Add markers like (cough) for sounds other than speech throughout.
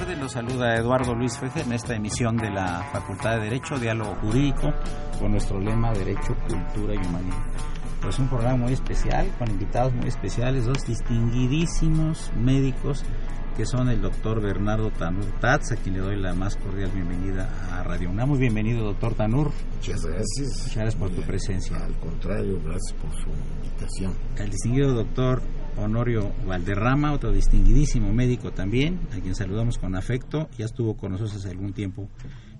Tardes, los saluda Eduardo Luis Feje en esta emisión de la Facultad de Derecho, Diálogo Jurídico, con nuestro lema Derecho, Cultura y Humanismo. Pues un programa muy especial, con invitados muy especiales, dos distinguidísimos médicos que son el doctor Bernardo Tanur Tatz, a quien le doy la más cordial bienvenida a Radio UNAM. Muy bienvenido, doctor Tanur. Muchas gracias. Muchas gracias por tu presencia. Al contrario, gracias por su invitación. El distinguido doctor Honorio Valderrama, otro distinguidísimo médico también, a quien saludamos con afecto, ya estuvo con nosotros hace algún tiempo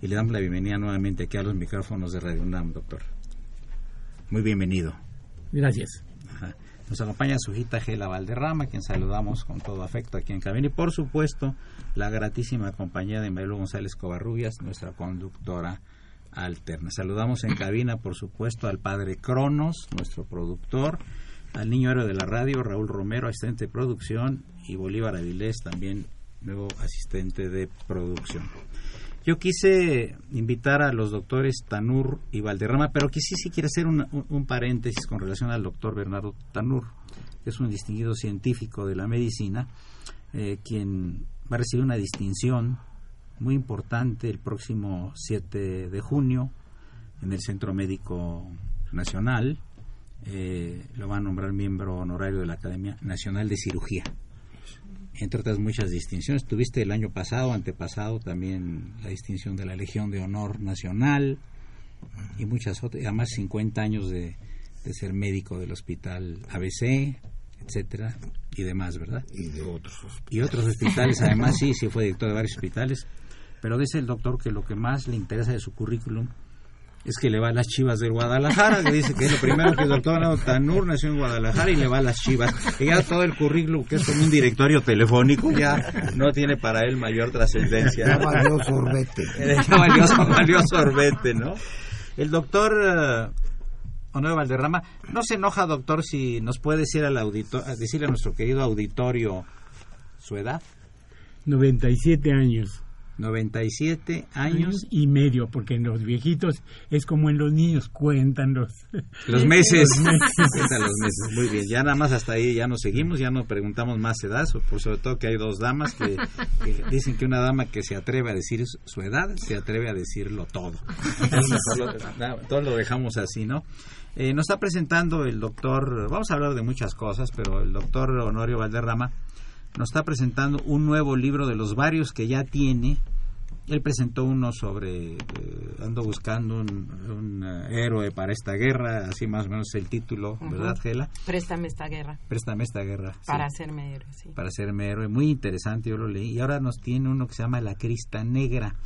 y le damos la bienvenida nuevamente aquí a los micrófonos de Radio UNAM, doctor. Muy bienvenido. Gracias. Nos acompaña su hijita Gela Valderrama, a quien saludamos con todo afecto aquí en cabina. Y por supuesto, la gratísima compañía de Maelo González Covarrubias, nuestra conductora alterna. Saludamos en cabina, por supuesto, al padre Cronos, nuestro productor, al niño héroe de la radio, Raúl Romero, asistente de producción, y Bolívar Avilés, también nuevo asistente de producción. Yo quise invitar a los doctores Tanur y Valderrama, pero quise sí quiere hacer un, un, paréntesis con relación al doctor Bernardo Tanur, que es un distinguido científico de la medicina, eh, quien va a recibir una distinción muy importante el próximo 7 de junio en el Centro Médico Nacional. Eh, lo va a nombrar miembro honorario de la Academia Nacional de Cirugía entre otras muchas distinciones. Tuviste el año pasado, antepasado, también la distinción de la Legión de Honor Nacional y muchas otras, además 50 años de, de ser médico del Hospital ABC, etcétera, y demás, ¿verdad? Y de otros hospitales. Y otros hospitales, además sí, sí fue director de varios hospitales, pero dice el doctor que lo que más le interesa de su currículum es que le va a las chivas del Guadalajara, que dice que es lo primero que el doctor Tanur nació en Guadalajara y le va a las chivas. Y ya todo el currículum, que es como un directorio telefónico, ya no tiene para él mayor trascendencia. Ya valió sorbete. (laughs) Ya valió, valió sorbete, ¿no? El doctor uh, Honorio Valderrama, ¿no se enoja, doctor, si nos puede decir al auditor, decirle a nuestro querido auditorio su edad? 97 años. 97 años. años y medio, porque en los viejitos es como en los niños, cuentan los, (laughs) (laughs) los meses. cuentan los meses, muy bien. Ya nada más hasta ahí ya nos seguimos, ya no preguntamos más edad, por sobre todo que hay dos damas que, que dicen que una dama que se atreve a decir su edad, se atreve a decirlo todo. Entonces, lo, todo lo dejamos así, ¿no? Eh, nos está presentando el doctor, vamos a hablar de muchas cosas, pero el doctor Honorio Valderrama nos está presentando un nuevo libro de los varios que ya tiene. Él presentó uno sobre, eh, ando buscando un, un uh, héroe para esta guerra, así más o menos el título, uh -huh. ¿verdad, Gela? Préstame esta guerra. Préstame esta guerra. Para sí. hacerme héroe, sí. Para hacerme héroe, muy interesante, yo lo leí. Y ahora nos tiene uno que se llama La Crista Negra.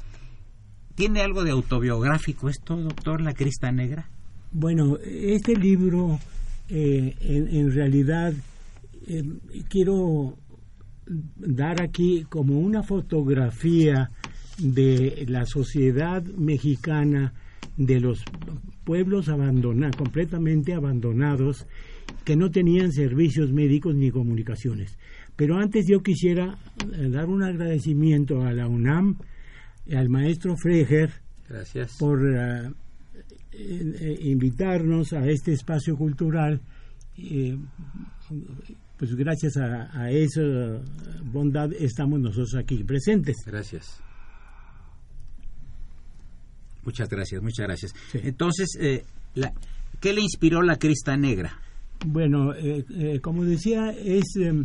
¿Tiene algo de autobiográfico esto, doctor, La Crista Negra? Bueno, este libro, eh, en, en realidad, eh, quiero dar aquí como una fotografía de la sociedad mexicana, de los pueblos abandonados, completamente abandonados, que no tenían servicios médicos ni comunicaciones. Pero antes yo quisiera eh, dar un agradecimiento a la UNAM, al maestro Freger, Gracias. por eh, eh, invitarnos a este espacio cultural. eh, pues gracias a, a esa bondad estamos nosotros aquí presentes. Gracias. Muchas gracias, muchas gracias. Sí. Entonces, eh, la- ¿qué le inspiró La Crista Negra? Bueno, eh, eh, como decía, es eh,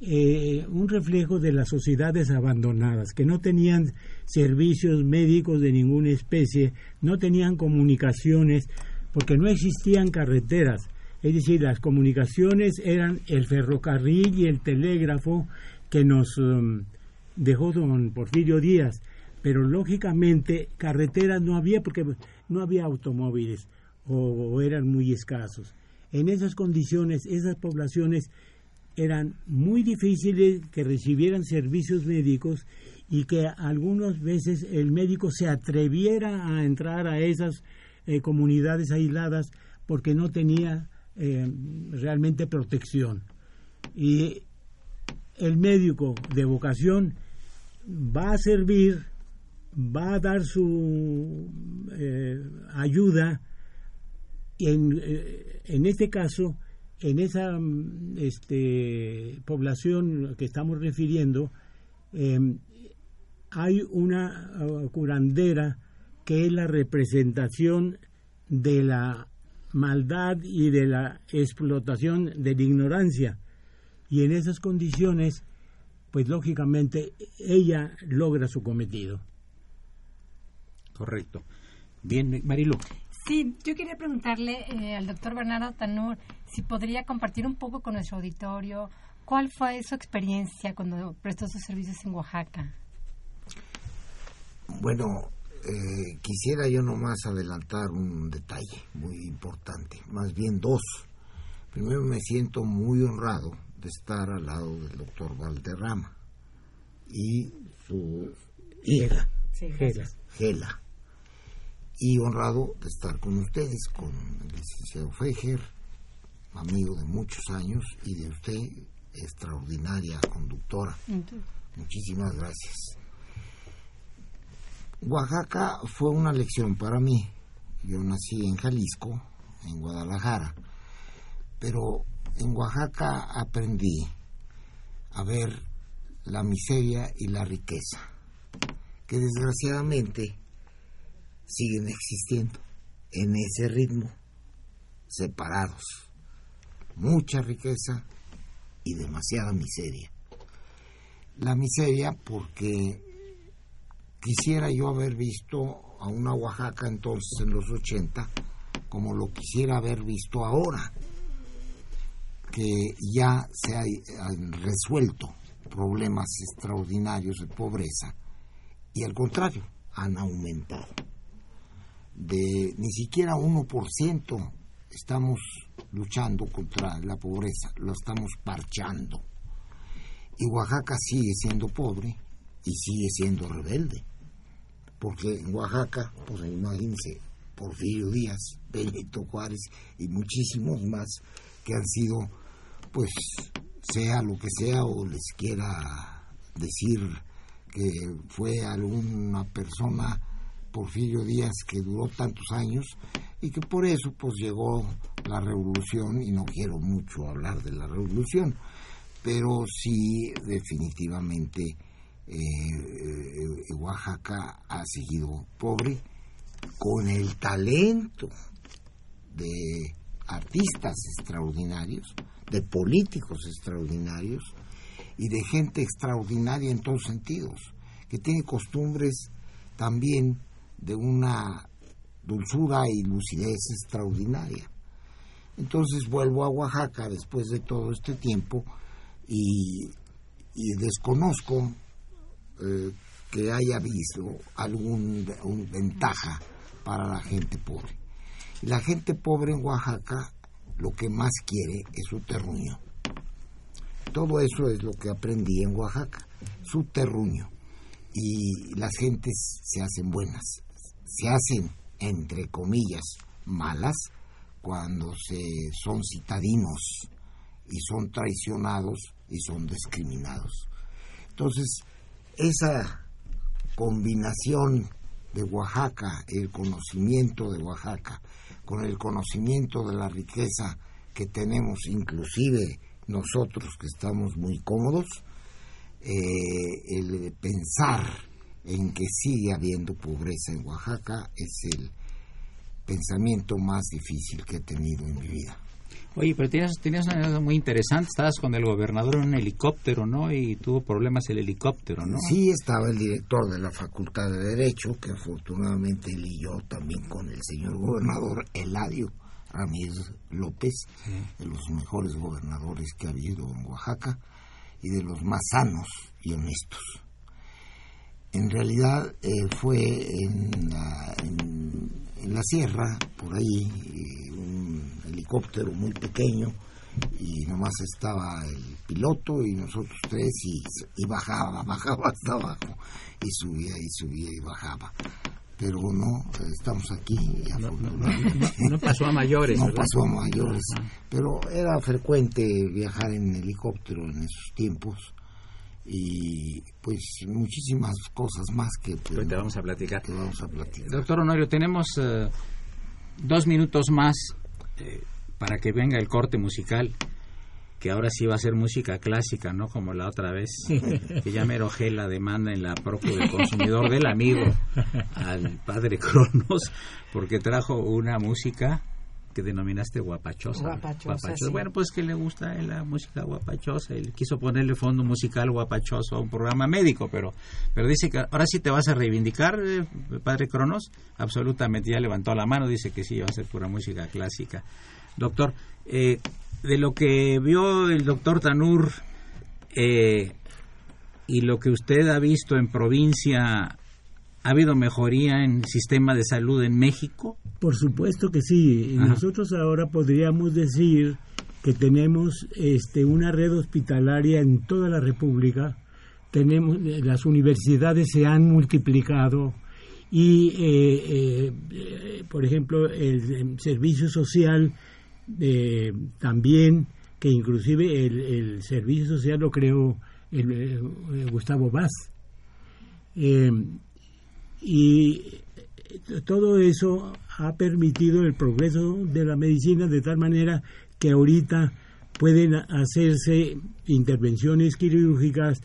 eh, un reflejo de las sociedades abandonadas, que no tenían servicios médicos de ninguna especie, no tenían comunicaciones, porque no existían carreteras. Es decir, las comunicaciones eran el ferrocarril y el telégrafo que nos um, dejó don Porfirio Díaz, pero lógicamente carreteras no había porque no había automóviles o, eran muy escasos. En esas condiciones, esas poblaciones eran muy difíciles que recibieran servicios médicos y que algunas veces el médico se atreviera a entrar a esas eh, comunidades aisladas porque no tenía eh, realmente protección. Y el médico de vocación va a servir, va a dar su eh, ayuda en, eh, en este caso, en esa mm, este, población que estamos refiriendo, hay una uh, curandera que es la representación de la maldad y de la explotación de la ignorancia. Y en esas condiciones, pues lógicamente ella logra su cometido. Correcto. Bien, Marilu. Sí, yo quería preguntarle eh, al doctor Bernardo Tanur si podría compartir un poco con nuestro auditorio cuál fue su experiencia cuando prestó sus servicios en Oaxaca. Bueno, eh, quisiera yo nomás adelantar un detalle muy importante, más bien dos. Primero me siento muy honrado de estar al lado del doctor Valderrama y su hija, Sí, Gela. Gela. Y honrado de estar con ustedes, con el licenciado Fejer, amigo de muchos años, y de usted, extraordinaria conductora. Muchísimas gracias. Oaxaca fue una lección para mí. Yo nací en Jalisco, en Guadalajara, pero en Oaxaca aprendí a ver la miseria y la riqueza, que desgraciadamente siguen existiendo en ese ritmo, separados. Mucha riqueza y demasiada miseria. La miseria porque quisiera yo haber visto a una Oaxaca entonces en los 80 como lo quisiera haber visto ahora, que ya se han resuelto problemas extraordinarios de pobreza y al contrario, han aumentado. De ni siquiera 1% estamos luchando contra la pobreza, lo estamos parchando. Y Oaxaca sigue siendo pobre y sigue siendo rebelde. Porque en Oaxaca, pues imagínense, Porfirio Díaz, Benito Juárez y muchísimos más que han sido, pues, sea lo que sea o les quiera decir que fue alguna persona, Porfirio Díaz, que duró tantos años y que por eso, pues, llegó la revolución y no quiero mucho hablar de la revolución, pero sí definitivamente eh, eh, Oaxaca ha seguido pobre con el talento de artistas extraordinarios, de políticos extraordinarios y de gente extraordinaria en todos sentidos, que tiene costumbres también de una dulzura y lucidez extraordinaria. Entonces vuelvo a Oaxaca después de todo este tiempo y desconozco eh, que haya algún un ventaja para la gente pobre. La gente pobre en Oaxaca lo que más quiere es su terruño. Todo eso es lo que aprendí en Oaxaca, su terruño. Y las gentes se hacen buenas, se hacen, entre comillas, malas cuando se son citadinos y son traicionados y son discriminados. Entonces, esa combinación de Oaxaca, el conocimiento de Oaxaca, con el conocimiento de la riqueza que tenemos, inclusive nosotros que estamos muy cómodos, eh, el pensar en que sigue habiendo pobreza en Oaxaca es el pensamiento más difícil que he tenido en mi vida. Oye, pero tenías, tenías una cosa muy interesante, estabas con el gobernador en un helicóptero, ¿no? Y tuvo problemas el helicóptero, ¿no? Sí, estaba el director de la Facultad de Derecho, que afortunadamente él y yo también con el señor gobernador Eladio Ramírez López, de los mejores gobernadores que ha habido en Oaxaca y de los más sanos y honestos. En realidad eh, fue en la, en, en la sierra, por ahí, un helicóptero muy pequeño y nomás estaba el piloto y nosotros tres y, y bajaba, (laughs) bajaba hasta abajo y subía y subía y bajaba. Pero no, estamos aquí y No, no, afortunadamente no, no pasó a mayores, (laughs) no ¿verdad? pasó a mayores, pero era frecuente viajar en helicóptero en esos tiempos y pues muchísimas cosas más que, pues, Ahorita vamos a platicar. que vamos a platicar. Doctor Honorio, tenemos eh, dos minutos más eh, para que venga el corte musical, que ahora sí va a ser música clásica, no como la otra vez, (laughs) que ya me enojé la demanda en la propia del consumidor del amigo al padre Cronos, porque trajo una música que denominaste guapachosa. Guapachosa, sí. Bueno, pues que le gusta la música guapachosa. Él quiso ponerle fondo musical guapachoso a un programa médico, pero, pero dice que ahora sí te vas a reivindicar, eh, padre Cronos. Absolutamente, ya levantó la mano, dice que sí, va a ser pura música clásica. Doctor, eh, de lo que vio el doctor Tanur eh, y lo que usted ha visto en provincia, ¿ha habido mejoría en el sistema de salud en México? Por supuesto que sí. Ajá. Nosotros ahora podríamos decir que tenemos este, una red hospitalaria en toda la República. Tenemos eh, las universidades se han multiplicado y, eh, eh, eh, por ejemplo, el, servicio social eh, también, que inclusive el, servicio social lo creó el, eh, Gustavo Vaz. Eh, y todo eso ha permitido el progreso de la medicina de tal manera que ahorita pueden hacerse intervenciones quirúrgicas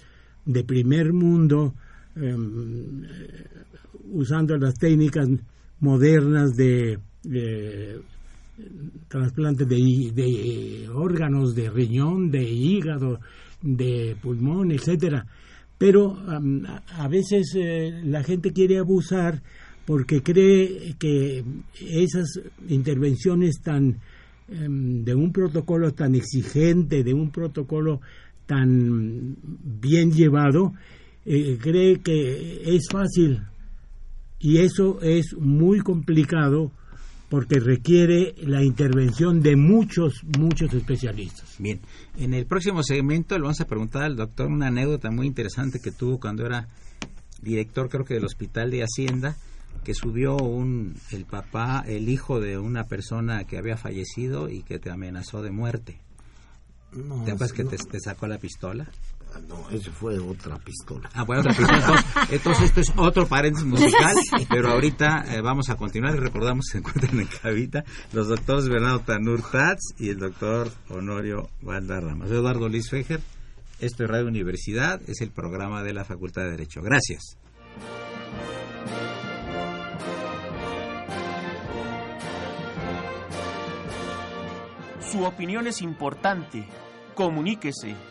de primer mundo em, usando las técnicas modernas de, de trasplante de, órganos, de riñón, de hígado, de pulmón, etcétera. Pero a veces eh, la gente quiere abusar porque cree que esas intervenciones tan em, de un protocolo tan exigente, de un protocolo tan bien llevado, eh, cree que es fácil y eso es muy complicado porque requiere la intervención de muchos, muchos especialistas. Bien, en el próximo segmento le vamos a preguntar al doctor una anécdota muy interesante que tuvo cuando era director, creo que del Hospital de Hacienda, que subió un, el papá, el hijo de una persona que había fallecido y que te amenazó de muerte. No, ¿Te acuerdas que te sacó la pistola? No, eso fue otra pistola. Ah, bueno, otra pistola. (laughs) Entonces, entonces esto es otro paréntesis musical, pero ahorita eh, vamos a continuar y recordamos que se encuentran en cabita los doctores Bernardo Tanur Tats y el doctor Honorio Valdarrama. Soy Eduardo Luis Fejer, esto es Radio Universidad, es el programa de la Facultad de Derecho. Gracias. Su opinión es importante. Comuníquese.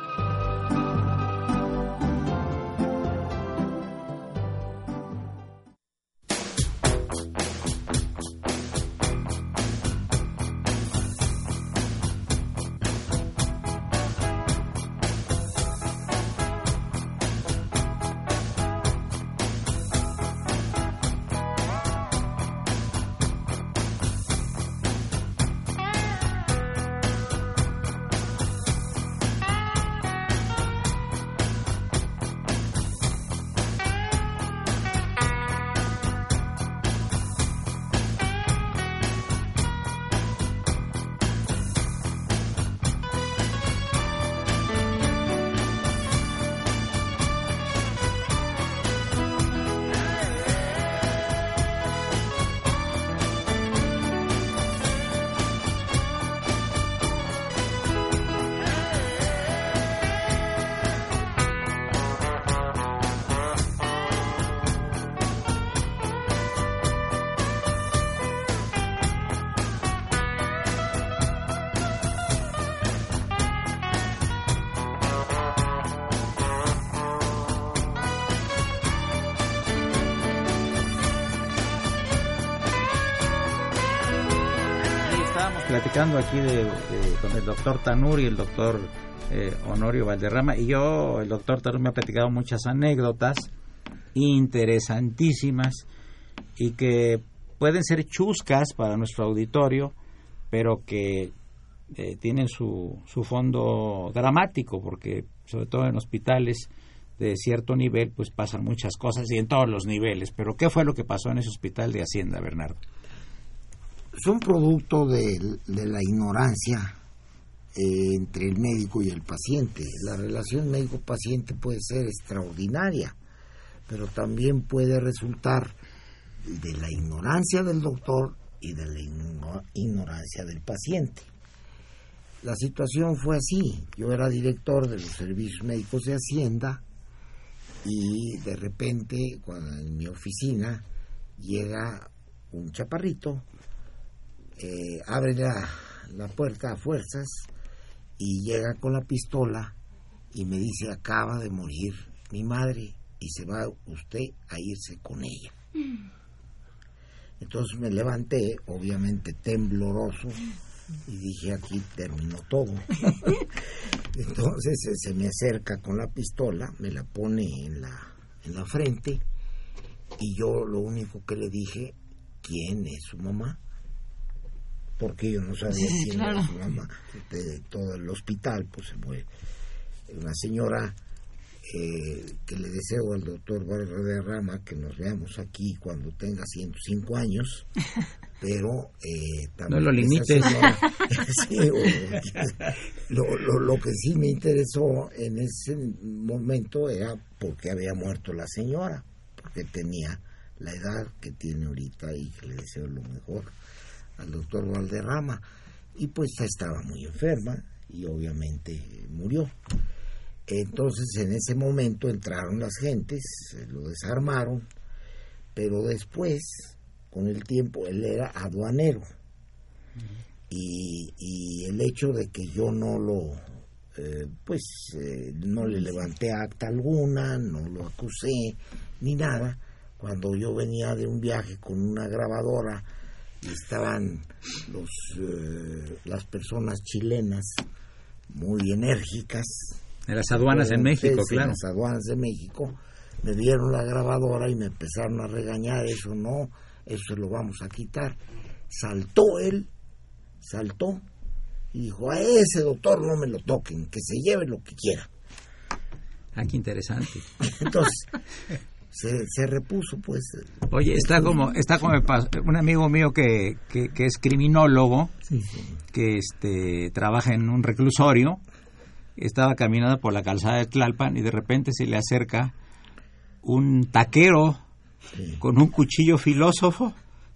Platicando aquí de, con el doctor Tanur y el doctor eh, Honorio Valderrama, y yo, el doctor Tanur me ha platicado muchas anécdotas interesantísimas y que pueden ser chuscas para nuestro auditorio, pero que eh, tienen su, su fondo dramático, porque sobre todo en hospitales de cierto nivel, pues pasan muchas cosas y en todos los niveles. Pero ¿qué fue lo que pasó en ese hospital de Hacienda, Bernardo? Son producto de, de la ignorancia eh, entre el médico y el paciente. La relación médico-paciente puede ser extraordinaria, pero también puede resultar de la ignorancia del doctor y de la igno- ignorancia del paciente. La situación fue así. Yo era director de los servicios médicos de Hacienda y de repente cuando en mi oficina llega un chaparrito eh, abre la, la puerta a fuerzas y llega con la pistola y me dice acaba de morir mi madre y se va usted a irse con ella. Entonces me levanté, obviamente tembloroso, y dije aquí terminó todo. (laughs) Entonces eh, se me acerca con la pistola, me la pone en la, en la frente y yo lo único que le dije, ¿quién es su mamá? Porque yo no sabía quién era su mamá. De todo el hospital, pues se fue una señora eh, que le deseo al doctor Rama que nos veamos aquí cuando tenga 105 años, (laughs) pero eh, también No lo limites. señora- (laughs) (laughs) Sí, o- lo, lo, lo que sí me interesó en ese momento era porque había muerto la señora, porque tenía la edad que tiene ahorita y que le deseo lo mejor al doctor Valderrama. Y pues estaba muy enferma y obviamente murió. Entonces en ese momento entraron las gentes, se lo desarmaron, pero después, con el tiempo, él era aduanero. Y, y el hecho de que yo no lo, eh, pues, eh, no le levanté acta alguna, no lo acusé, ni nada, cuando yo venía de un viaje con una grabadora estaban los, eh, las personas chilenas muy enérgicas, En las aduanas en México, claro. las aduanas de México, me dieron la grabadora y me empezaron a regañar, eso no, eso lo vamos a quitar. Saltó él, saltó y dijo, a ese doctor no me lo toquen, que se lleve lo que quiera. Ah, qué interesante. (laughs) Entonces, (laughs) se, se repuso pues. Oye, está como, está como un amigo mío que, que, que es criminólogo, Sí. que este trabaja en un reclusorio, estaba caminando por la calzada de Tlalpan y de repente se le acerca un taquero con un cuchillo filósofo,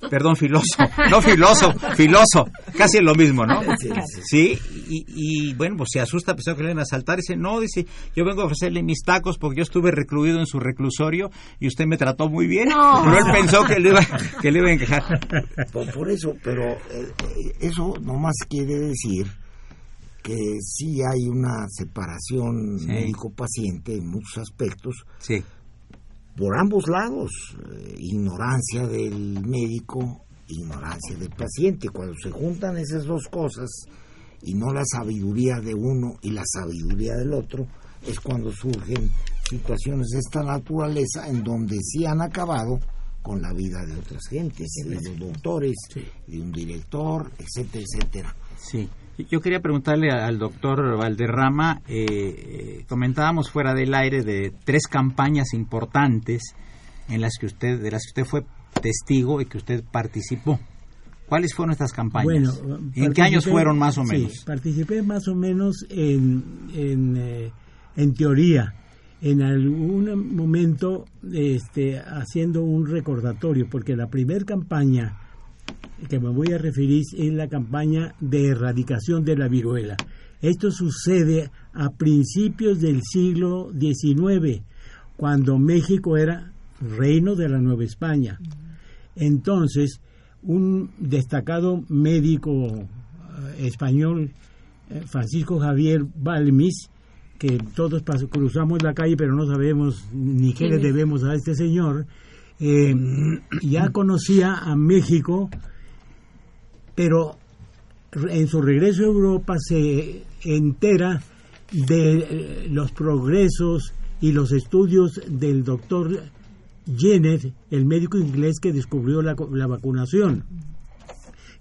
perdón, filoso, no filoso, filoso, casi es lo mismo, ¿no? Sí, sí. Sí, y, y, bueno, pues se asusta, pensó que le iban a asaltar, y dice, no, dice, yo vengo a ofrecerle mis tacos porque yo estuve recluido en su reclusorio y usted me trató muy bien, pero él pensó que le iba, que le iba a encajar. Por, por eso, pero eh, eh, eso nomás quiere decir que sí hay una separación Sí. médico-paciente en muchos aspectos, Sí, por ambos lados, eh, ignorancia del médico, ignorancia del paciente. Cuando se juntan esas dos cosas y no la sabiduría de uno y la sabiduría del otro, es cuando surgen situaciones de esta naturaleza en donde sí han acabado con la vida de otras gentes, de los doctores, de un director, etcétera, etcétera. sí. Yo quería preguntarle al doctor Valderrama, eh, eh, comentábamos fuera del aire de tres campañas importantes en las que usted, de las que usted fue testigo y que usted participó. ¿Cuáles fueron estas campañas? Bueno, ¿En qué años fueron más o sí, menos? participé más o menos en, en, eh, en teoría. En algún momento este, haciendo un recordatorio, porque la primera campaña que me voy a referir es la campaña de erradicación de la viruela. Esto sucede a principios del siglo XIX, cuando México era reino de la Nueva España. Entonces, un destacado médico eh, español, eh, Francisco Javier Balmis, que todos cruzamos la calle pero no sabemos ni qué le debemos a este señor, eh, ya conocía a México, pero en su regreso a Europa se entera de eh, los progresos y los estudios del doctor Jenner, el médico inglés que descubrió la, vacunación,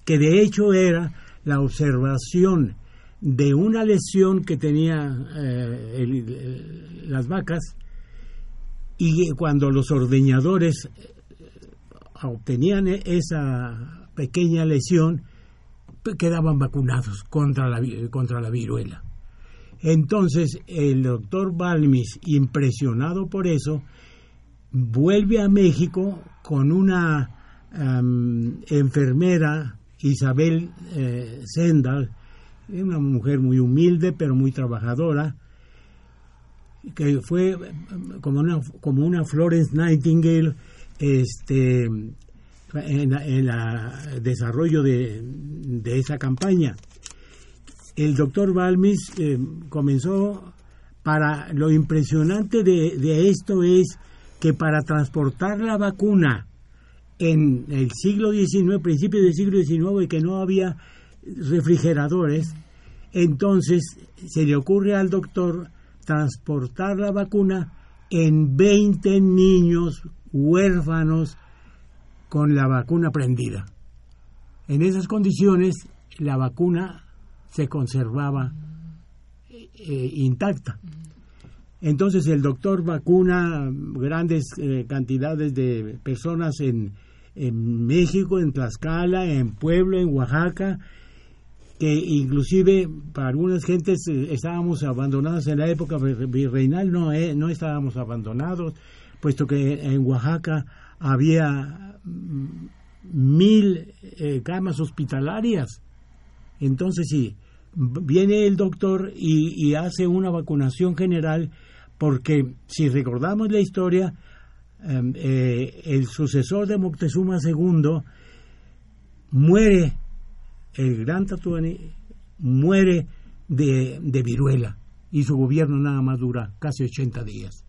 que de hecho era la observación de una lesión que tenía eh, el- las vacas y cuando los ordeñadores eh, obtenían esa pequeña lesión pe- quedaban vacunados contra la, contra la viruela. Entonces el doctor Balmis, impresionado por eso, vuelve a México con una enfermera, Isabel eh, Sendal, una mujer muy humilde pero muy trabajadora, que fue como una, como una Florence Nightingale este, en, el desarrollo de, de esa campaña. El doctor Balmis eh, comenzó para lo impresionante de, esto es que para transportar la vacuna en el siglo XIX, principio del siglo XIX, que no había refrigeradores, entonces se le ocurre al doctor transportar la vacuna en 20 niños huérfanos con la vacuna prendida. En esas condiciones la vacuna se conservaba eh, intacta. Entonces el doctor vacuna grandes eh, cantidades de personas en, en México, en Tlaxcala, en Puebla, en Oaxaca, que inclusive para algunas gentes eh, estábamos abandonados en la época vir- virreinal, no, eh, no estábamos abandonados, puesto que en Oaxaca había mm, mil eh, camas hospitalarias. Entonces sí, viene el doctor y, y hace una vacunación general porque si recordamos la historia, em, eh, el sucesor de Moctezuma II muere, el gran Tatuani muere de, de viruela y su gobierno nada más dura casi 80 días.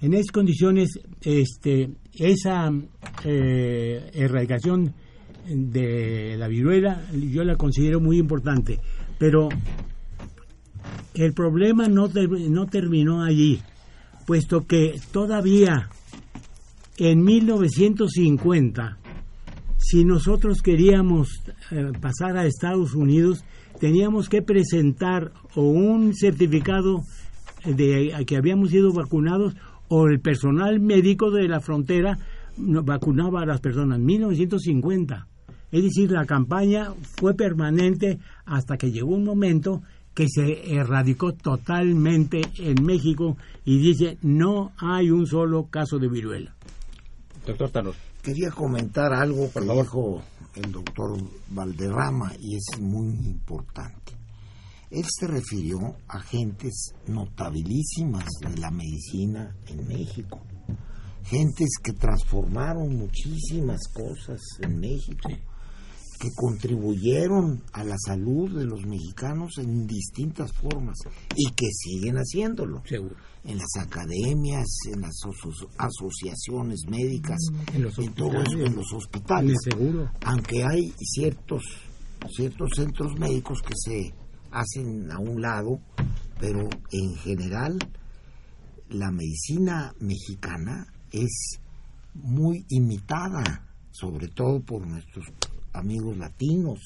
En esas condiciones, este, esa eh, erradicación de la viruela yo la considero muy importante, pero el problema no, no terminó allí, puesto que todavía en 1950, si nosotros queríamos eh, pasar a Estados Unidos, teníamos que presentar o un certificado de que habíamos sido vacunados o el personal médico de la frontera vacunaba a las personas. 1950. Es decir, la campaña fue permanente hasta que llegó un momento que se erradicó totalmente en México y dice no hay un solo caso de viruela. Doctor Tanur. Quería comentar algo que dijo el doctor Valderrama y es muy importante. Él se refirió a gentes notabilísimas de la medicina en México, gentes que transformaron muchísimas cosas en México, que contribuyeron a la salud de los mexicanos en distintas formas y que siguen haciéndolo Seguro. en las academias, en las aso- asociaciones médicas, En los todo eso, en los hospitales. En seguro. Aunque hay ciertos, ciertos centros médicos que se hacen a un lado, pero en general la medicina mexicana es muy imitada, sobre todo por nuestros amigos latinos,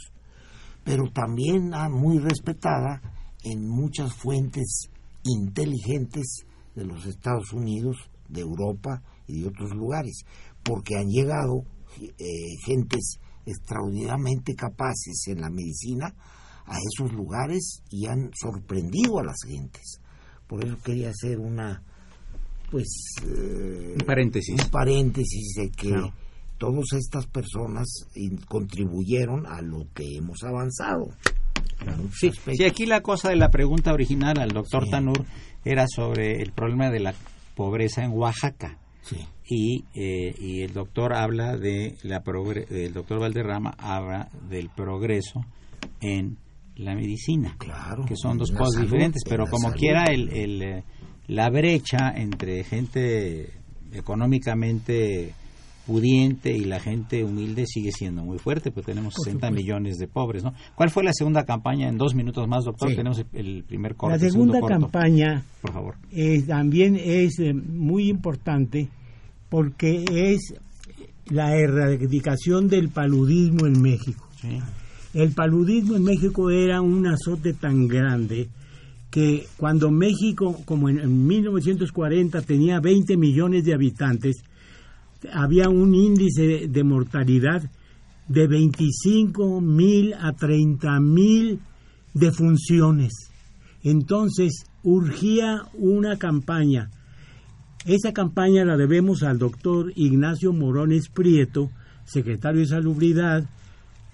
pero también ah, muy respetada en muchas fuentes inteligentes de los Estados Unidos, de Europa y de otros lugares, porque han llegado eh, gentes extraordinariamente capaces en la medicina a esos lugares y han sorprendido a las gentes. Por eso quería hacer una, pues, eh, Un paréntesis. un paréntesis de que Claro. todas estas personas contribuyeron a lo que hemos avanzado. Sí, sí, aquí la cosa de la pregunta original al doctor Sí. Tanur era sobre el problema de la pobreza en Oaxaca. Sí. Y, eh, y el doctor habla de la progre- el doctor Valderrama habla del progreso en la medicina Claro, que son dos cosas salud, diferentes en pero como salud. quiera el, el, eh, la brecha entre gente económicamente pudiente y la gente humilde sigue siendo muy fuerte, pues tenemos Por 60 supuesto. millones de pobres, ¿no? ¿Cuál fue la segunda campaña? En dos minutos más, doctor, Sí. tenemos el, primer corte. La segunda corto. campaña Por favor. eh, también es eh, muy importante porque es la erradicación del paludismo en México. Sí. El paludismo en México era un azote tan grande que cuando México, como en, en 1940, tenía 20 millones de habitantes, había un índice de mortalidad de 25 mil a 30 mil defunciones. Entonces, urgía una campaña. Esa campaña la debemos al doctor Ignacio Morones Prieto, secretario de Salubridad,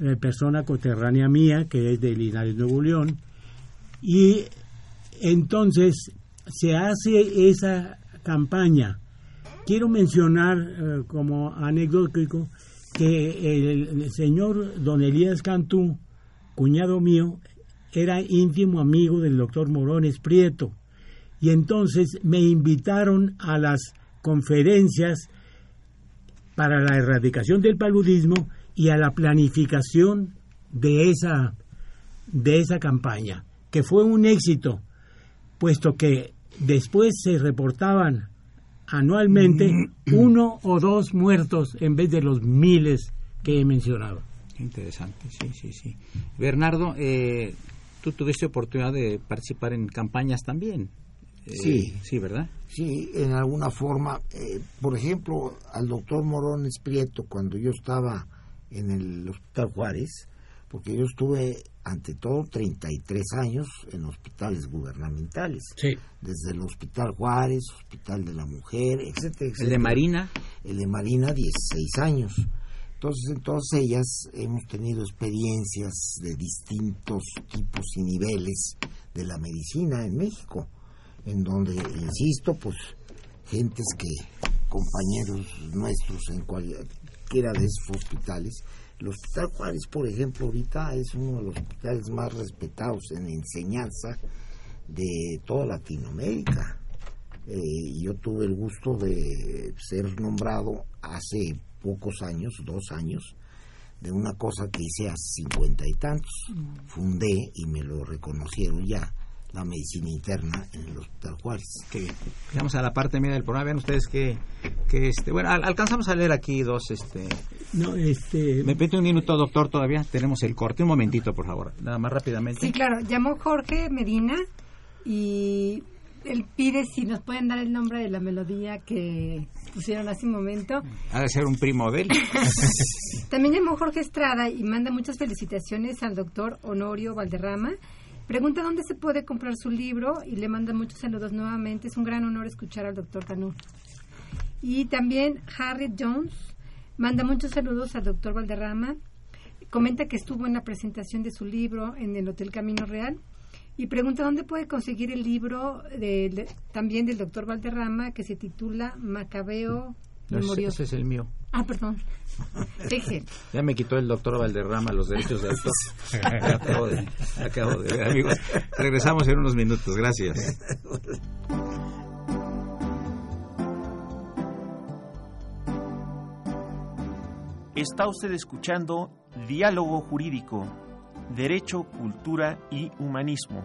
eh, persona coterránea mía, que es de Linares, Nuevo León, y entonces se hace esa campaña. Quiero mencionar eh, como anecdótico que el, el señor don Elías Cantú, cuñado mío, era íntimo amigo del doctor Morones Prieto. Y entonces me invitaron a las conferencias para la erradicación del paludismo y a la planificación de esa, de esa campaña, que fue un éxito, puesto que después se reportaban anualmente uno o dos muertos en vez de los miles que he mencionado. Interesante, sí, sí, sí. Bernardo, eh, tú tuviste oportunidad de participar en campañas también. Eh, Sí. Sí, ¿verdad? Sí, en alguna forma. eh, por ejemplo, al doctor Morones Prieto, cuando yo estaba en el Hospital Juárez, porque yo estuve, ante todo, 33 años en hospitales gubernamentales. Sí. Desde el Hospital Juárez, Hospital de la Mujer, etcétera, El etcétera. de Marina. el de Marina 16 años. Entonces, en todas ellas hemos tenido experiencias de distintos tipos y niveles de la medicina en México, en donde, insisto, pues gentes que, compañeros nuestros en cualquiera de esos hospitales, el Hospital Juárez, por ejemplo, ahorita es uno de los hospitales más respetados en enseñanza de toda Latinoamérica. Eh, yo tuve el gusto de ser nombrado hace pocos años, dos años, de una cosa que hice hace cincuenta y tantos. Fundé y me lo reconocieron ya la medicina interna en el Hospital Juárez. que bien. Llegamos a la parte media del programa. Vean ustedes que, que este, bueno, al- alcanzamos a leer aquí dos, este, No, este, me pide un minuto, doctor, todavía tenemos el corte. Un momentito, por favor, nada más rápidamente. Sí, claro. Llamó Jorge Medina y él pide si nos pueden dar el nombre de la melodía que pusieron hace un momento. Ha de ser un primo de él. (laughs) También llamó Jorge Estrada y manda muchas felicitaciones al doctor Honorio Valderrama. Pregunta dónde se puede comprar su libro y le manda muchos saludos nuevamente. Es un gran honor escuchar al doctor Tanur. Y también Harriet Jones manda muchos saludos al doctor Valderrama. Comenta que estuvo en la presentación de su libro en el Hotel Camino Real. Y pregunta dónde puede conseguir el libro de- de- también del doctor Valderrama que se titula Macabeo ese, Memorioso. ese es el mío. Ah, perdón. Fíjese. Ya me quitó el doctor Valderrama los derechos de autor. (laughs) Acabo de, acabo de ver, amigos. Regresamos en unos minutos. Gracias. Está usted escuchando Diálogo Jurídico, Derecho, Cultura y Humanismo.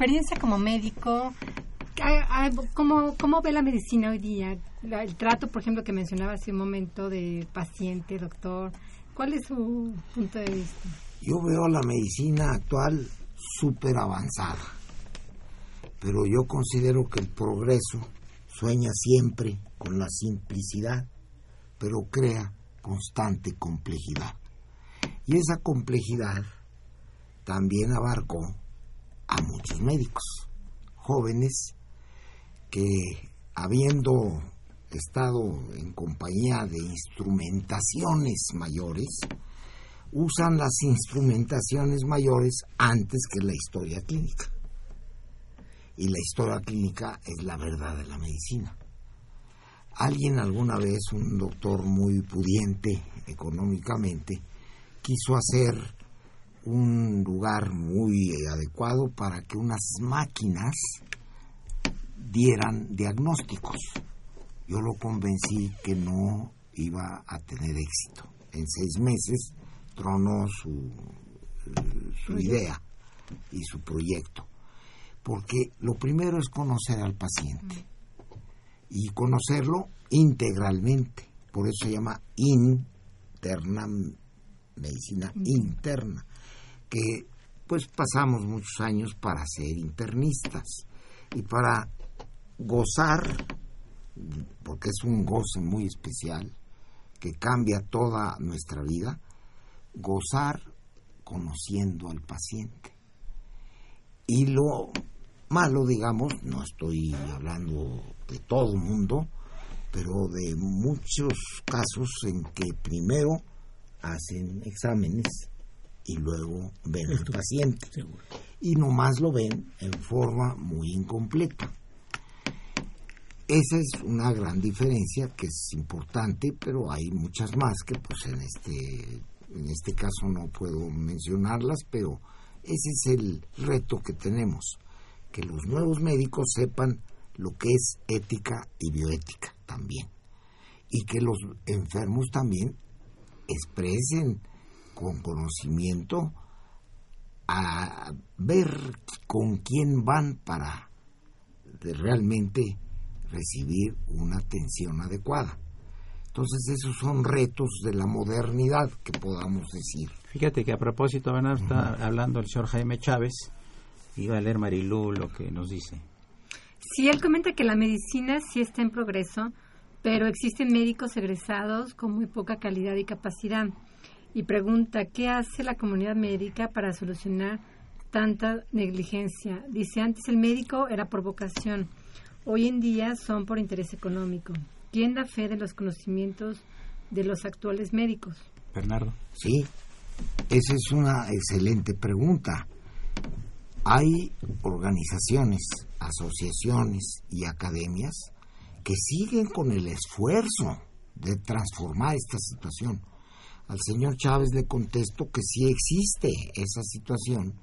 Experiencia como médico, ¿cómo, ¿cómo ve la medicina hoy día? El trato, por ejemplo, que mencionaba hace un momento de paciente, doctor. ¿Cuál es su punto de vista? Yo veo la medicina actual súper avanzada, pero yo considero que el progreso sueña siempre con la simplicidad, pero crea constante complejidad. Y esa complejidad también abarcó a muchos médicos jóvenes que habiendo estado en compañía de instrumentaciones mayores, usan las instrumentaciones mayores antes que la historia clínica. Y la historia clínica es la verdad de la medicina. Alguien alguna vez, un doctor muy pudiente económicamente, quiso hacer un lugar muy adecuado para que unas máquinas dieran diagnósticos. Yo lo convencí que no iba a tener éxito. En seis meses tronó su, su idea y su proyecto. Porque lo primero es conocer al paciente y conocerlo integralmente. Por eso se llama interna, medicina interna, que pues pasamos muchos años para ser internistas y para gozar, porque es un goce muy especial que cambia toda nuestra vida, gozar conociendo al paciente. Y lo malo, digamos, no estoy hablando de todo el mundo, pero de muchos casos en que primero hacen exámenes y luego ven al paciente. Seguro. Y nomás lo ven en forma muy incompleta. Esa es una gran diferencia que es importante, pero hay muchas más que pues en este en este caso no puedo mencionarlas, pero ese es el reto que tenemos, que los nuevos médicos sepan lo que es ética y bioética también, y que los enfermos también expresen con conocimiento a ver con quién van para de realmente recibir una atención adecuada. Entonces esos son retos de la modernidad que podamos decir. Fíjate que a propósito, Bernardo, está hablando el señor Jaime Chávez. Iba a leer Marilú lo que nos dice. Sí, él comenta que la medicina sí está en progreso, pero existen médicos egresados con muy poca calidad y capacidad. Y pregunta, ¿qué hace la comunidad médica para solucionar tanta negligencia? Dice, antes el médico era por vocación, hoy en día son por interés económico. ¿Quién da fe de los conocimientos de los actuales médicos? Bernardo. Sí, esa es una excelente pregunta. Hay organizaciones, asociaciones y academias que siguen con el esfuerzo de transformar esta situación. Al señor Chávez le contesto que sí existe esa situación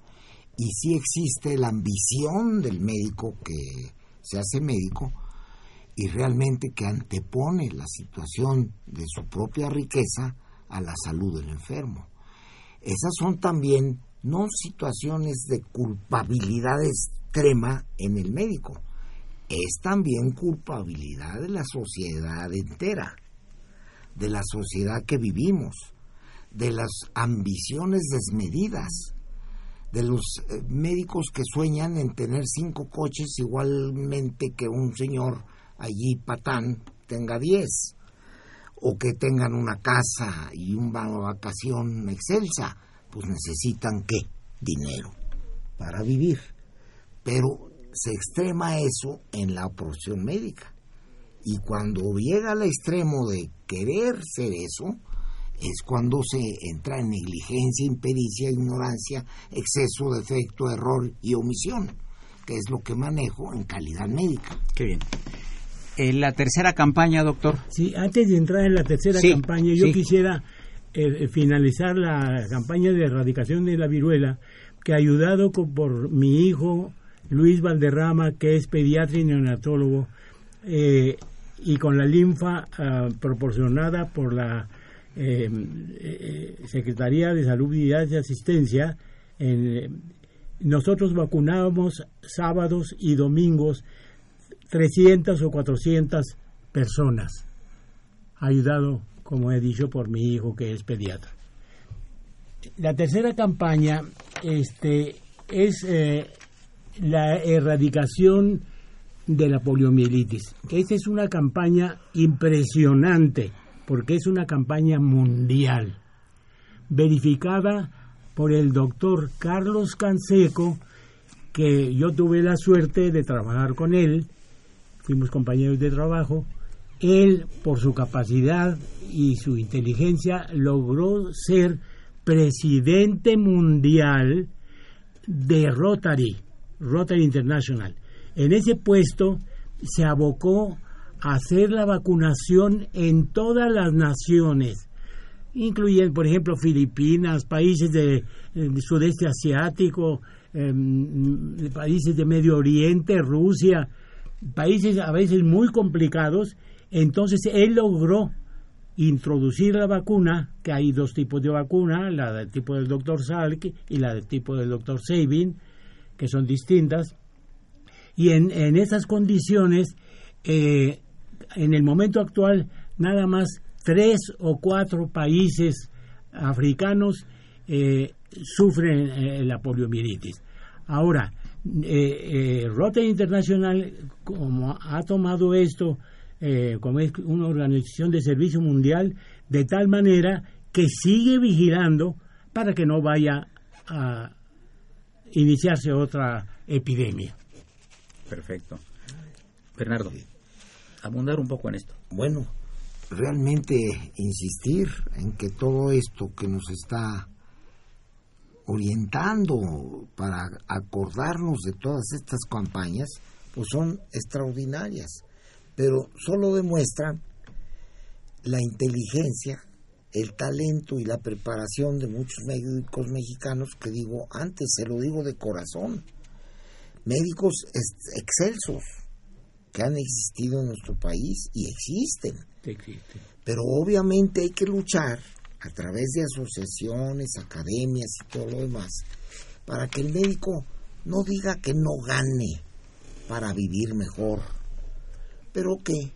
y sí existe la ambición del médico que se hace médico y realmente que antepone la situación de su propia riqueza a la salud del enfermo. Esas son también no situaciones de culpabilidad extrema en el médico, es también culpabilidad de la sociedad entera, de la sociedad que vivimos, de las ambiciones desmedidas, de los eh, médicos que sueñan en tener cinco coches igualmente que un señor allí patán tenga diez, o que tengan una casa y una vacación excelsa, pues necesitan qué? Dinero para vivir. Pero se extrema eso en la profesión médica. Y cuando llega al extremo de querer ser eso, es cuando se entra en negligencia, impericia, ignorancia, exceso, defecto, error y omisión, que es lo que manejo en calidad médica. Qué bien. En la tercera campaña, doctor. Sí, antes de entrar en la tercera Sí, campaña, yo sí. quisiera eh, finalizar la campaña de erradicación de la viruela que ayudado con- por mi hijo Luis Valderrama, que es pediatra y neonatólogo, eh, y con la linfa ah, proporcionada por la eh, eh, Secretaría de Salud y Asistencia, En- nosotros vacunábamos sábados y domingos 300 o 400 personas, ayudado, como he dicho, por mi hijo que es pediatra. La tercera campaña este, es eh, la erradicación de la poliomielitis. Esta es una campaña impresionante porque es una campaña mundial, verificada por el doctor Carlos Canseco, que yo tuve la suerte de trabajar con él, fuimos compañeros de trabajo, él por su capacidad y su inteligencia logró ser presidente mundial de Rotary, Rotary International. En ese puesto se abocó hacer la vacunación en todas las naciones, incluyendo, por ejemplo, Filipinas, países de, del sudeste asiático, em, países de Medio Oriente, Rusia, países a veces muy complicados. Entonces él logró introducir la vacuna, que hay dos tipos de vacuna, la del tipo del doctor Salk y la del tipo del doctor Sabin, que son distintas. Y en, en esas condiciones, eh, en el momento actual, nada más tres o cuatro países africanos eh, sufren eh, la poliomielitis. Ahora, eh, eh, Rotary International, como ha tomado esto, eh, como es una organización de servicio mundial, de tal manera que sigue vigilando para que no vaya a iniciarse otra epidemia. Perfecto. Bernardo, abundar un poco en esto. Bueno, realmente insistir en que todo esto que nos está orientando para acordarnos de todas estas campañas, pues son extraordinarias, pero solo demuestran la inteligencia, el talento y la preparación de muchos médicos mexicanos que digo antes, se lo digo de corazón, médicos ex- excelsos que han existido en nuestro país y existen. Existe. Pero obviamente hay que luchar a través de asociaciones, academias y todo lo demás, para que el médico no diga que no gane para vivir mejor, pero que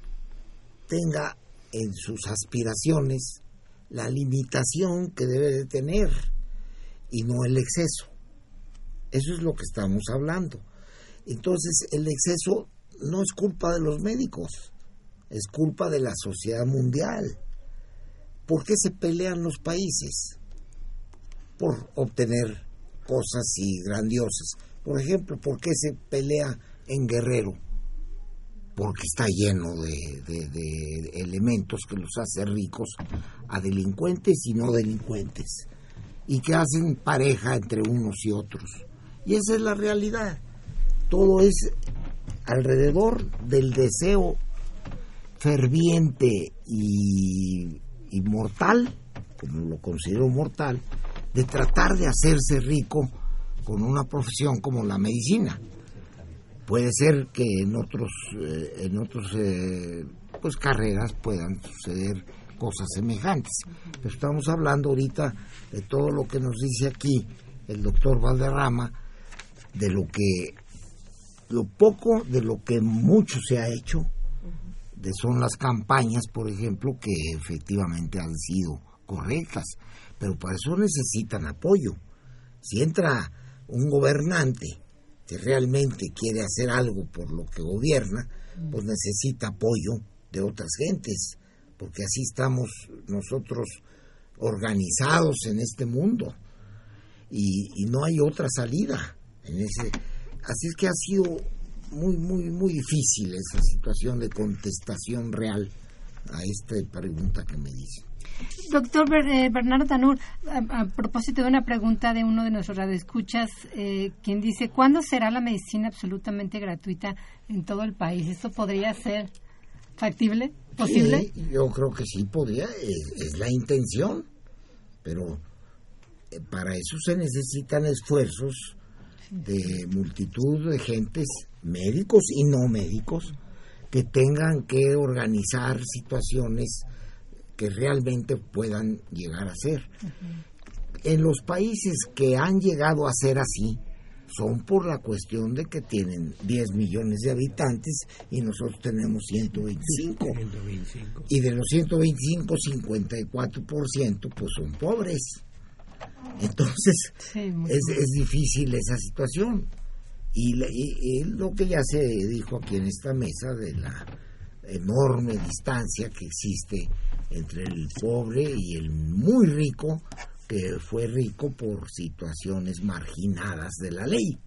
tenga en sus aspiraciones la limitación que debe de tener y no el exceso. Eso es lo que estamos hablando. Entonces el exceso no es culpa de los médicos, es culpa de la sociedad mundial. ¿Por qué se pelean los países? Por obtener cosas y grandiosas. Por ejemplo, ¿por qué se pelea en Guerrero? Porque está lleno de, de- de elementos que los hace ricos a delincuentes y no delincuentes. Y que hacen pareja entre unos y otros. Y esa es la realidad. Todo es alrededor del deseo ferviente y, mortal, como lo considero mortal, de tratar de hacerse rico con una profesión como la medicina. Puede ser que en otros, eh, en otros eh, pues carreras puedan suceder cosas semejantes. Estamos hablando ahorita de todo lo que nos dice aquí el doctor Valderrama, de lo que, lo poco de lo que mucho se ha hecho, de son las campañas, por ejemplo, que efectivamente han sido correctas, pero para eso necesitan apoyo. Si entra un gobernante que realmente quiere hacer algo por lo que gobierna, pues necesita apoyo de otras gentes, porque así estamos nosotros organizados en este mundo y, y no hay otra salida en ese así es que ha sido muy muy muy difícil esa situación de contestación real a esta pregunta que me dice Doctor eh, Bernardo Tanur, a, a propósito de una pregunta de uno de nuestros radioescuchas, eh, quien dice, ¿cuándo será la medicina absolutamente gratuita en todo el país? ¿Esto podría ser factible? ¿Posible? Sí, yo creo que sí podría es, es la intención pero eh, para eso se necesitan esfuerzos de multitud de gentes médicos y no médicos que tengan que organizar situaciones que realmente puedan llegar a ser. en los países que han llegado a ser así, son por la cuestión de que tienen 10 millones de habitantes y nosotros tenemos 125. 125. Y de los 125, 54% pues son pobres. Entonces Sí, es, es difícil esa situación. Y, la- y- y lo que ya se dijo aquí en esta mesa de la enorme distancia que existe entre el pobre y el muy rico, que fue rico por situaciones marginadas de la ley.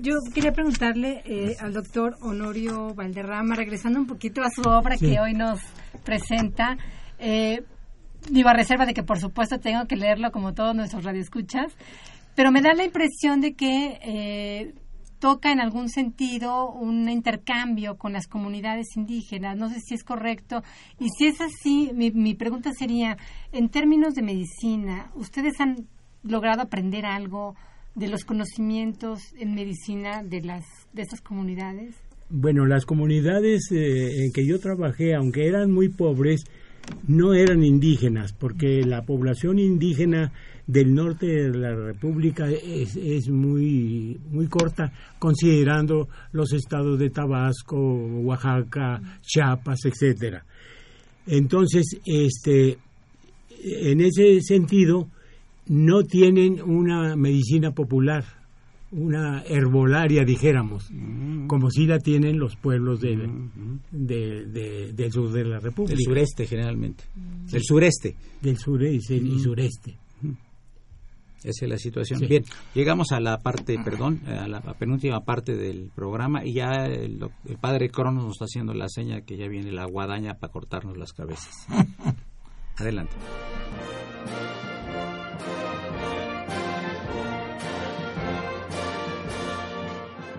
Yo quería preguntarle eh, al doctor Honorio Valderrama, regresando un poquito a su obra Sí. que hoy nos presenta, eh, digo a reserva de que por supuesto tengo que leerlo como todos nuestros radioescuchas, pero me da la impresión de que eh, toca en algún sentido un intercambio con las comunidades indígenas. No sé si es correcto. Y si es así, mi, pregunta sería, en términos de medicina, ¿ustedes han logrado aprender algo de los conocimientos en medicina de las de estas comunidades? Bueno, las comunidades eh, en que yo trabajé, aunque eran muy pobres, no eran indígenas, porque la población indígena del norte de la República es, muy, muy corta, considerando los estados de Tabasco, Oaxaca, Chiapas, etcétera. Entonces, este, en ese sentido, no tienen una medicina popular, una herbolaria, dijéramos, como si la tienen los pueblos del, de- de- del sur de la República. Del sureste, generalmente. Del sureste. Del sureste y sureste. Esa es la situación. Sí. Bien, llegamos a la parte, perdón, a la penúltima parte del programa y ya el, el padre Cronos nos está haciendo la seña que ya viene la guadaña para cortarnos las cabezas. (laughs) Adelante.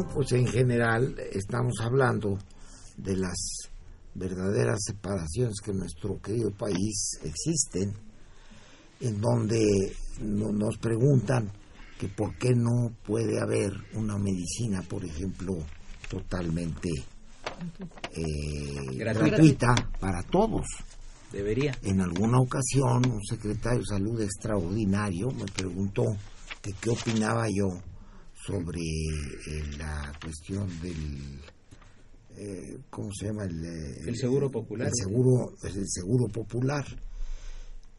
No, pues en general estamos hablando de las verdaderas separaciones que en nuestro querido país existen, en donde no- nos preguntan que por qué no puede haber una medicina, por ejemplo, totalmente eh, Gratuita. gratuita para todos. Debería. En alguna ocasión un secretario de salud extraordinario me preguntó que qué opinaba yo sobre eh, la cuestión del eh, ¿cómo se llama? El, eh, El seguro popular. El seguro, el seguro popular.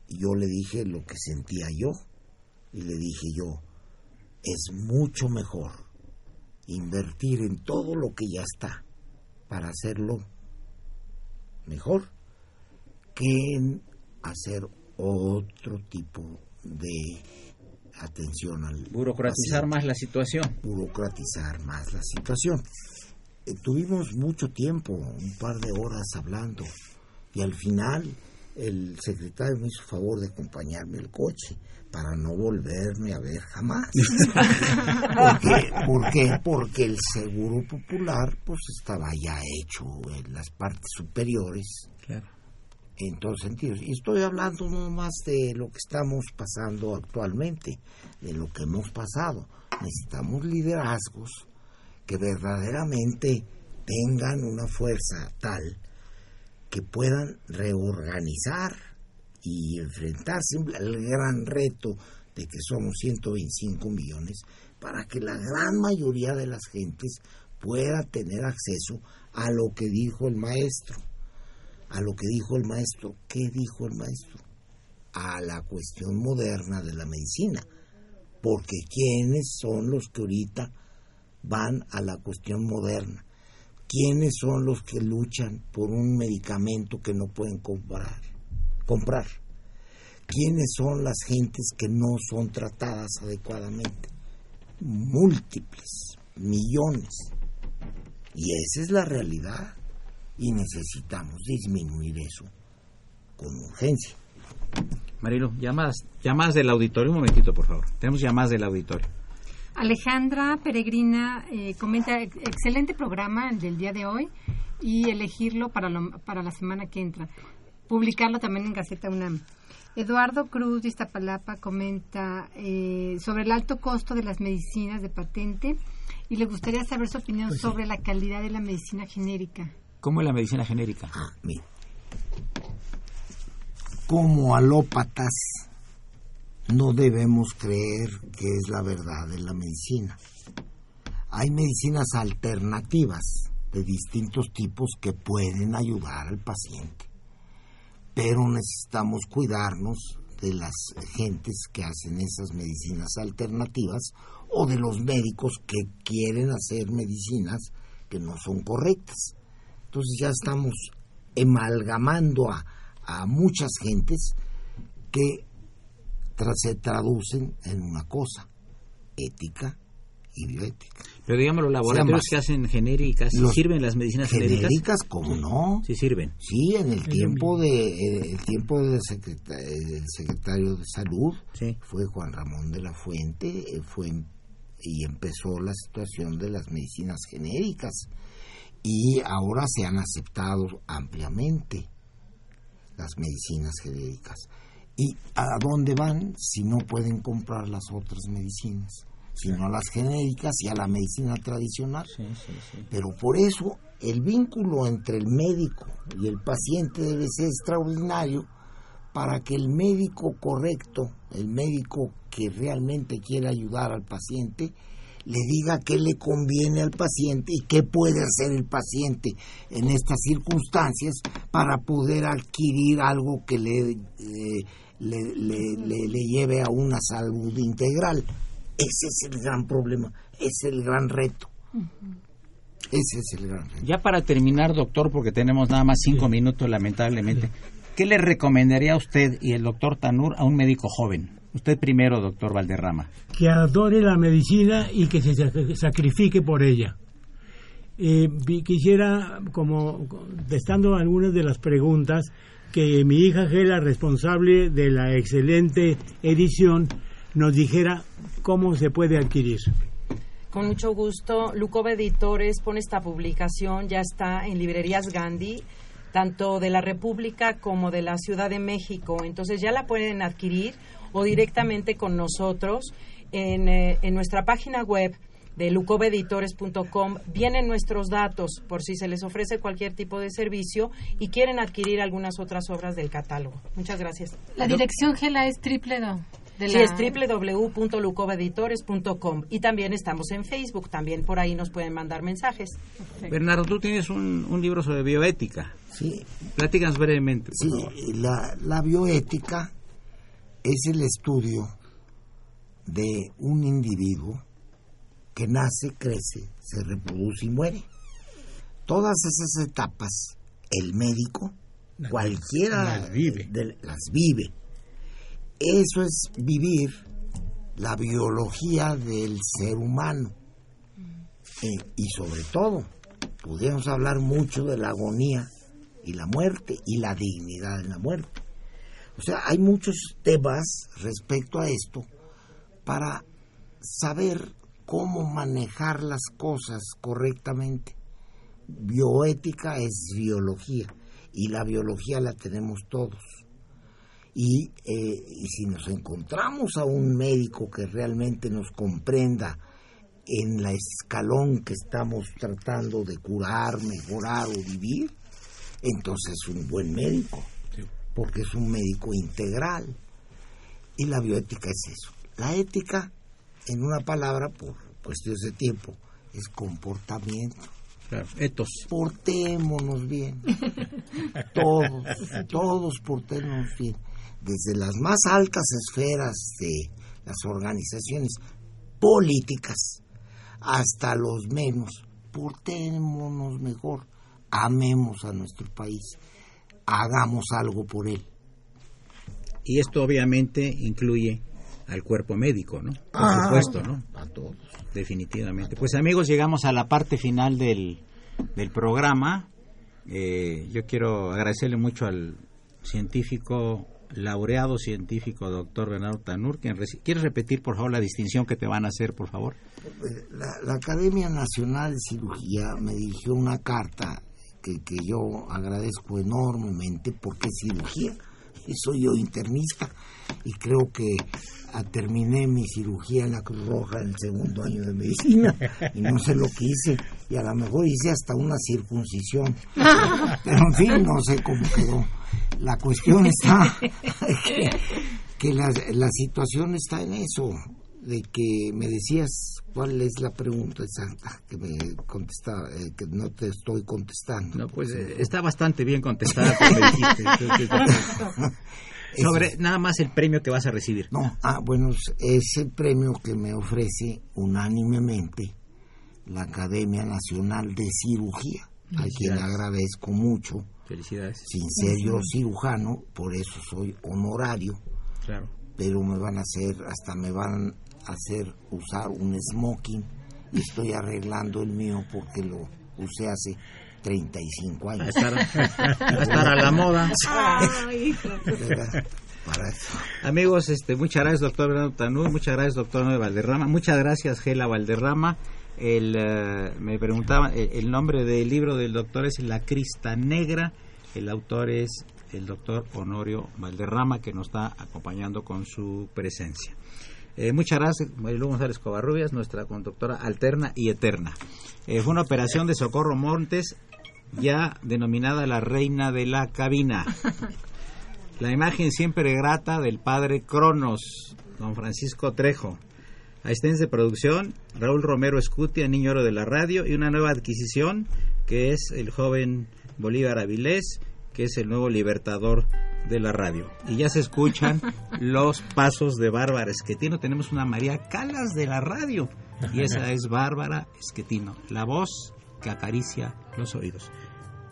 Yo le dije lo que sentía yo. Y le dije yo, es mucho mejor invertir en todo lo que ya está para hacerlo mejor que en hacer otro tipo de atención al Burocratizar paciente más la situación. burocratizar más la situación. Eh, tuvimos mucho tiempo, un par de horas hablando, y al final el secretario me hizo favor de acompañarme al coche para no volverme a ver jamás. (laughs) ¿Por qué? ¿Por qué? Porque el seguro popular pues estaba ya hecho en las partes superiores Claro. En todos sentidos. Y estoy hablando no más de lo que estamos pasando actualmente, de lo que hemos pasado. Necesitamos liderazgos que verdaderamente tengan una fuerza tal que puedan reorganizar y enfrentarse al gran reto de que somos 125 millones para que la gran mayoría de las gentes pueda tener acceso a lo que dijo el maestro. A lo que dijo el maestro. ¿Qué dijo el maestro? A la cuestión moderna de la medicina. Porque ¿quiénes son los que ahorita van a la cuestión moderna? ¿Quiénes son los que luchan por un medicamento que no pueden comprar? comprar? ¿Quiénes son las gentes que no son tratadas adecuadamente? Múltiples, millones. Y esa es la realidad. Y necesitamos disminuir eso con urgencia. Marilo, llamadas, llamadas del auditorio, un momentito, por favor. Tenemos llamadas del auditorio. Alejandra Peregrina eh, comenta, excelente programa el del día de hoy y elegirlo para, lo- para la semana que entra. Publicarlo también en Gaceta UNAM. Eduardo Cruz de Iztapalapa comenta eh, sobre el alto costo de las medicinas de patente y le gustaría saber su opinión sobre la calidad de la medicina genérica. ¿Cómo es la medicina genérica? Ah, mira. Como alópatas no debemos creer que es la verdad de la medicina. Hay medicinas alternativas de distintos tipos que pueden ayudar al paciente, pero necesitamos cuidarnos de las gentes que hacen esas medicinas alternativas o de los médicos que quieren hacer medicinas que no son correctas. Entonces ya estamos amalgamando a, a muchas gentes que tra- se traducen en una cosa, ética y bioética. Pero digamos, los laboratorios que hacen genéricas, Los ¿sirven las medicinas genéricas? Genéricas, como no. Sí, sirven. Sí, en el tiempo de eh, el tiempo del secreta- del secretario de salud Sí. fue Juan Ramón de la Fuente, eh, fue y empezó la situación de las medicinas genéricas y ahora se han aceptado ampliamente las medicinas genéricas. ¿Y a dónde van si no pueden comprar las otras medicinas? Sino a las genéricas y a la medicina tradicional. Sí, sí, sí. Pero por eso el vínculo entre el médico y el paciente debe ser extraordinario para que el médico correcto, el médico que realmente quiere ayudar al paciente, le diga qué le conviene al paciente y qué puede hacer el paciente en estas circunstancias para poder adquirir algo que le, eh, le, le- le- le lleve a una salud integral. Ese es el gran problema, ese es el gran reto. Ese es el gran reto. Ya para terminar, doctor, porque tenemos nada más cinco minutos, lamentablemente, ¿qué le recomendaría a usted y el doctor Tanur a un médico joven? Usted primero, doctor Valderrama. que adore la medicina y que se sac- sacrifique por ella. Eh, quisiera, como contestando algunas de las preguntas, que mi hija Gela, responsable de la excelente edición, nos dijera cómo se puede adquirir. Con mucho gusto. Lucova Editores pone esta publicación, ya está en librerías Gandhi, tanto de la República como de la Ciudad de México. Entonces ya la pueden adquirir o directamente con nosotros en, eh, en nuestra página web de lucoveditores.com vienen nuestros datos por si se les ofrece cualquier tipo de servicio y quieren adquirir algunas otras obras del catálogo. Muchas gracias. La dirección Gela es triple do. de Sí, la- es www.lucoveditores.com y también estamos en Facebook, también por ahí nos pueden mandar mensajes. Bernardo, tú tienes un, un libro sobre bioética. Sí, Platícanos brevemente. por sí favor. la, la bioética es el estudio de un individuo que nace, crece, se reproduce y muere. Todas esas etapas, el médico, cualquiera las vive. de- las vive. Eso es vivir la biología del ser humano. Eh, y sobre todo, podríamos hablar mucho de la agonía y la muerte y la dignidad de la muerte. O sea, hay muchos temas respecto a esto para saber cómo manejar las cosas correctamente. Bioética es biología y la biología la tenemos todos. Y, eh, y si nos encontramos a un médico que realmente nos comprenda en la escalón que estamos tratando de curar, mejorar o vivir, entonces es un buen médico, porque es un médico integral. Y la bioética es eso, La ética, en una palabra, por cuestiones de tiempo, es comportamiento. Claro, etos. Portémonos bien. (laughs) todos, todos portémonos bien. Desde las más altas esferas de las organizaciones políticas hasta los menos. Portémonos mejor. Amemos a nuestro país. Hagamos algo por él. Y esto obviamente incluye al cuerpo médico, ¿no? Por Ah, supuesto, ¿no? A todos. Definitivamente. Pues amigos, llegamos a la parte final del, del programa. Eh, yo quiero agradecerle mucho al científico, laureado científico, doctor Bernardo Tanur. ¿Quieres repetir, por favor, la distinción que te van a hacer, por favor? La, la Academia Nacional de Cirugía me dirigió una carta que, que yo agradezco enormemente porque es cirugía. Soy yo internista y creo que terminé mi cirugía en la Cruz Roja en el segundo año de medicina y no sé lo que hice y a lo mejor hice hasta una circuncisión. Pero en fin, no sé cómo quedó. La cuestión está (laughs) que, que la situación está en eso, de que me decías cuál es la pregunta exacta que me contesta, eh, que no te estoy contestando. No, pues eh, está bastante bien contestada. (laughs) (laughs) Sobre nada más el premio que vas a recibir. No, ah, bueno, es el premio que me ofrece unánimemente la Academia Nacional de Cirugía, a quien agradezco mucho, Felicidades. sin ser yo cirujano, por eso soy honorario, Claro. pero me van a hacer, hasta me van a hacer usar un smoking y estoy arreglando el mío porque lo usé hace 35 A años. estar, a estar a la moda. Para eso. Amigos, este, muchas gracias, doctor Bernardo Tanur, muchas gracias, doctor Noé Valderrama, muchas gracias, Gela Valderrama. El, eh, me preguntaba, el, el nombre del libro del doctor es La Crista Negra, el autor es el doctor Honorio Valderrama, que nos está acompañando con su presencia. Eh, muchas gracias, Marilu González Covarrubias, nuestra conductora alterna y eterna. Eh, fue una operación de Socorro Montes, ya denominada la reina de la cabina. La imagen siempre grata del padre Cronos, don Francisco Trejo. Asistencia de producción, Raúl Romero Escutia, niño oro de la radio, y una nueva adquisición que es el joven Bolívar Avilés, que es el nuevo libertador de la radio. Y ya se escuchan (laughs) los pasos de Bárbara Esquetino. Tenemos una María Calas de la radio, y esa es Bárbara Esquetino, la voz que acaricia los oídos.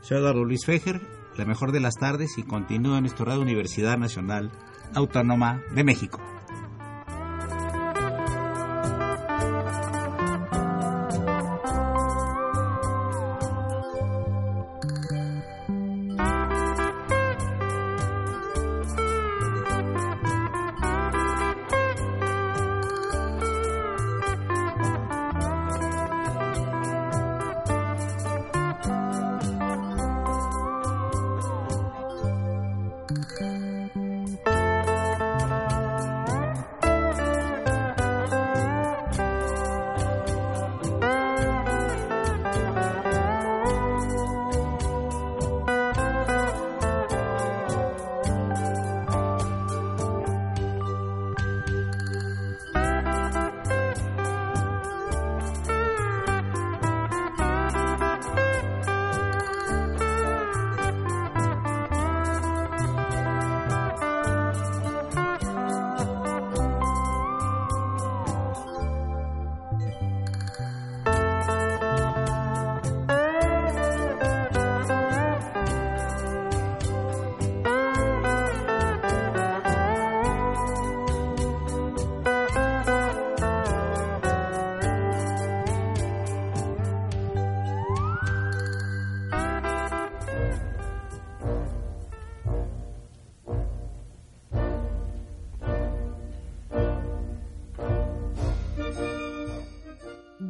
Soy Eduardo Luis Fejer, la mejor de las tardes y continúa en nuestra radio Universidad Nacional Autónoma de México.